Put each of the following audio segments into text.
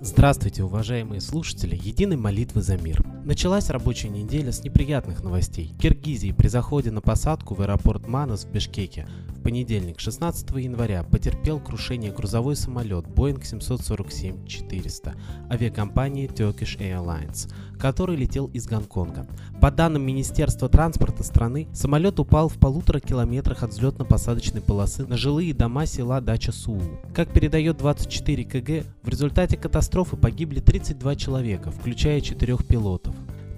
Здравствуйте, уважаемые слушатели Единой молитвы за мир. Началась рабочая неделя с неприятных новостей. Киргизии при заходе на посадку в аэропорт Манас в Бишкеке в понедельник, 16 января, потерпел крушение грузовой самолет Boeing 747-400 авиакомпании Turkish Airlines, который летел из Гонконга. По данным Министерства транспорта страны, самолет упал в полутора километрах от взлетно-посадочной полосы на жилые дома села Дача Суу. Как передает 24 КГ, в результате катастрофы погибли 32 человека, включая четырех пилотов.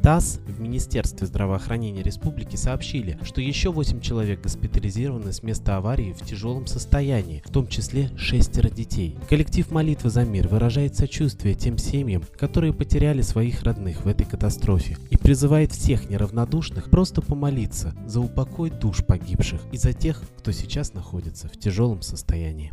ТАСС в Министерстве здравоохранения республики сообщили, что еще 8 человек госпитализированы с места аварии в тяжелом состоянии, в том числе шестеро детей. Коллектив «Молитвы за мир» выражает сочувствие тем семьям, которые потеряли своих родных в этой катастрофе и призывает всех неравнодушных просто помолиться за упокой душ погибших и за тех, кто сейчас находится в тяжелом состоянии.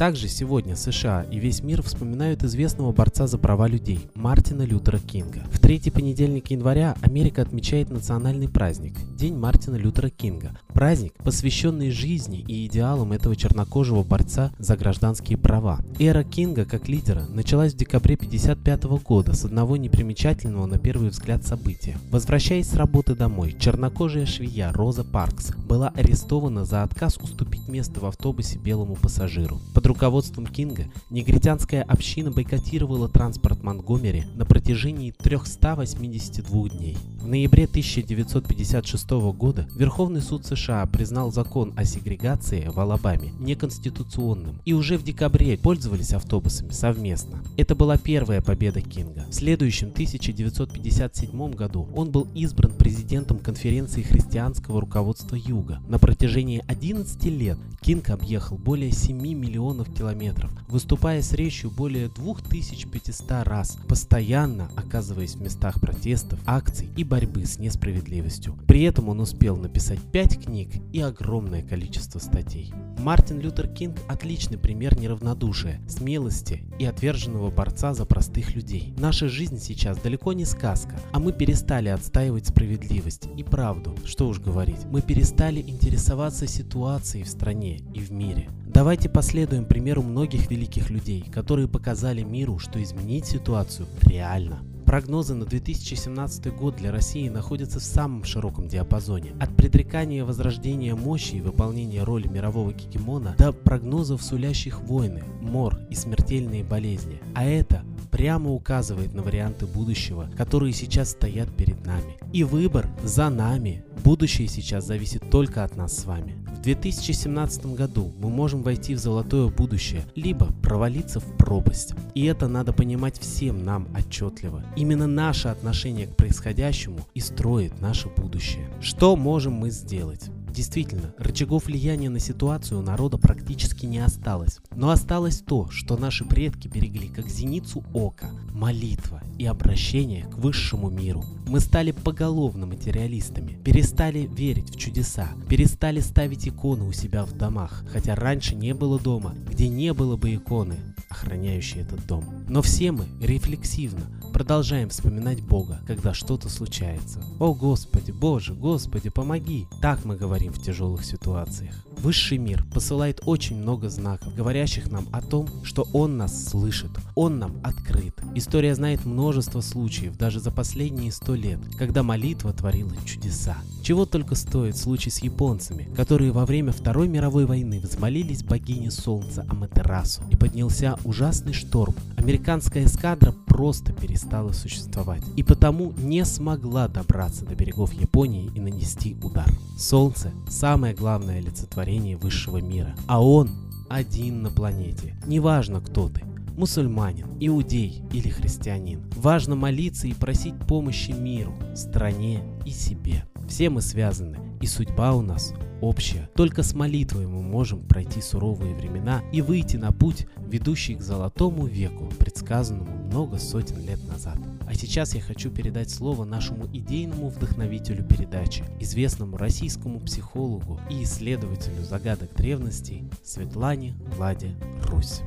Также сегодня США и весь мир вспоминают известного борца за права людей Мартина Лютера Кинга. В третий понедельник января Америка отмечает национальный праздник – День Мартина Лютера Кинга. Праздник, посвященный жизни и идеалам этого чернокожего борца за гражданские права. Эра Кинга как лидера началась в декабре 1955 года с одного непримечательного на первый взгляд события. Возвращаясь с работы домой, чернокожая швея Роза Паркс была арестована за отказ уступить место в автобусе белому пассажиру. Под руководством Кинга негритянская община бойкотировала транспорт Монгомери на протяжении 382 дней. В ноябре 1956 года Верховный суд США признал закон о сегрегации в Алабаме неконституционным и уже в декабре пользовались автобусами совместно. Это была первая победа Кинга. В следующем 1957 году он был избран президентом конференции христианского руководства Юга. На протяжении 11 лет Кинг объехал более 7 миллионов километров, выступая с речью более 2500 раз, постоянно оказываясь в местах протестов, акций и борьбы с несправедливостью. При этом он успел написать 5 книг и огромное количество статей. Мартин Лютер Кинг – отличный пример неравнодушия, смелости и отверженного борца за простых людей. Наша жизнь сейчас далеко не сказка, а мы перестали отстаивать справедливость и правду. Что уж говорить, мы перестали интересоваться ситуацией в стране и в мире. Давайте последуем примеру многих великих людей, которые показали миру, что изменить ситуацию реально. Прогнозы на 2017 год для России находятся в самом широком диапазоне. От предрекания возрождения мощи и выполнения роли мирового гегемона до прогнозов, сулящих войны, мор и смертельные болезни. А это прямо указывает на варианты будущего, которые сейчас стоят перед нами. И выбор за нами. Будущее сейчас зависит только от нас с вами. В 2017 году мы можем войти в золотое будущее, либо провалиться в пропасть. И это надо понимать всем нам отчетливо. Именно наше отношение к происходящему и строит наше будущее. Что можем мы сделать? Действительно, рычагов влияния на ситуацию у народа практически не осталось. Но осталось то, что наши предки берегли как зеницу ока – молитва и обращение к высшему миру. Мы стали поголовно материалистами, перестали верить в чудеса, перестали ставить иконы у себя в домах, хотя раньше не было дома, где не было бы иконы, охраняющей этот дом. Но все мы рефлексивно продолжаем вспоминать Бога, когда что-то случается. О Господи, Боже, Господи, помоги! Так мы говорим в тяжелых ситуациях. Высший мир посылает очень много знаков, говорящих нам о том, что Он нас слышит, Он нам открыт. История знает множество случаев, даже за последние сто лет, когда молитва творила чудеса. Чего только стоит случай с японцами, которые во время Второй мировой войны взмолились богине солнца Аматерасу, и поднялся ужасный шторм. Американская эскадра просто перестала существовать, и потому не смогла добраться до берегов Японии и нанести удар. Солнце – самое главное олицетворение высшего мира, а он один на планете. Неважно, кто ты, мусульманин, иудей или христианин. Важно молиться и просить помощи миру, стране и себе. Все мы связаны, и судьба у нас общая. Только с молитвой мы можем пройти суровые времена и выйти на путь, ведущий к золотому веку, предсказанному много сотен лет назад. А сейчас я хочу передать слово нашему идейному вдохновителю передачи, известному российскому психологу и исследователю загадок древностей Светлане Владе Русь.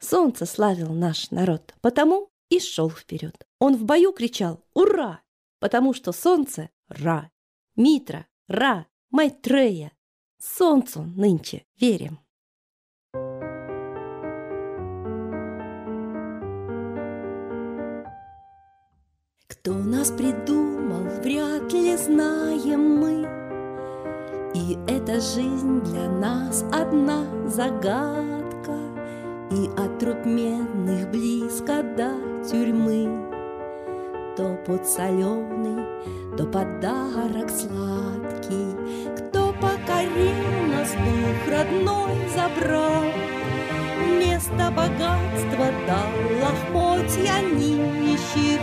Солнце славил наш народ, потому и шел вперед. Он в бою кричал «Ура!», потому что солнце — Ра, Митра, Ра, Майтрея. Солнцу нынче верим. Кто нас придумал, вряд ли знаем мы. И эта жизнь для нас одна загадка, И от труп медных близко до тюрьмы. То путь соленый, то подарок сладкий, Кто покорил нас, дух родной забрал, Вместо богатства дал лохмотья нищих,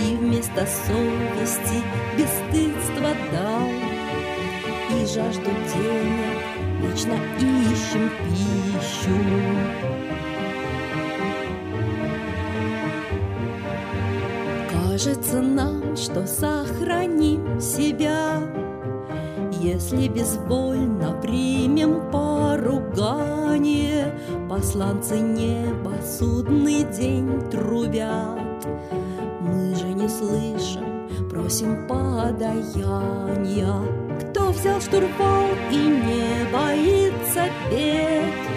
И вместо совести бесстыдства дал. И жажду денег вечно ищем пищу. Кажется нам, что сохраним себя, Если безвольно примем поругание, Посланцы неба судный день трубят. Мы же не слышим, просим подаяния. Кто взял штурвал и не боится Тот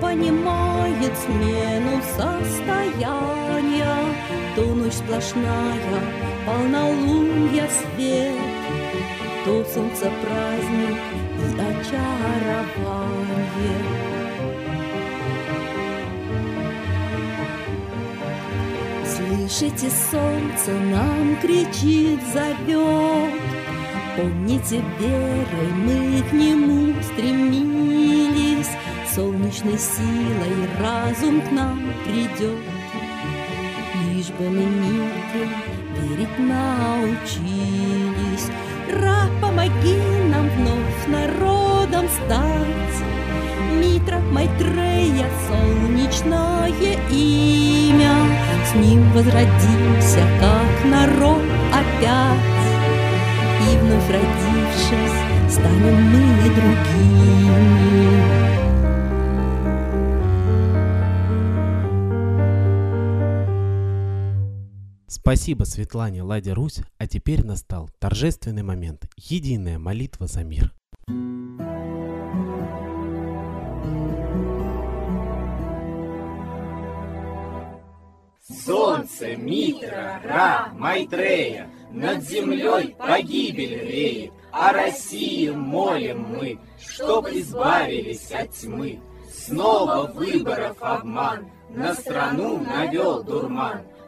понимает смену состояния. То ночь сплошная, полнолунья свет, То солнце праздник и очарование. Слышите, солнце нам кричит, зовет, Помните, верой мы к нему стремились, Солнечной силой разум к нам придет. Лишь бы мы миру верить научились. Ра, помоги нам вновь народом стать. Митра, Майтрея, солнечное имя. С ним возродимся, как народ опять. И вновь родившись, станем мы другими. Спасибо Светлане Ладе Русь, а теперь настал торжественный момент – единая молитва за мир. Солнце, Митра, Ра, Майтрея, над землей погибель реет, о России молим мы, чтоб избавились от тьмы. Снова выборов обман, на страну навел дурман.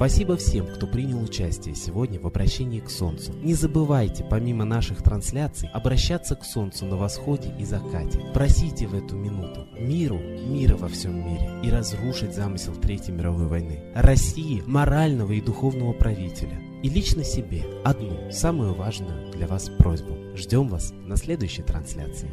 Спасибо всем, кто принял участие сегодня в обращении к Солнцу. Не забывайте, помимо наших трансляций, обращаться к Солнцу на восходе и закате. Просите в эту минуту миру, мира во всем мире и разрушить замысел Третьей мировой войны. России, морального и духовного правителя. И лично себе одну, самую важную для вас просьбу. Ждем вас на следующей трансляции.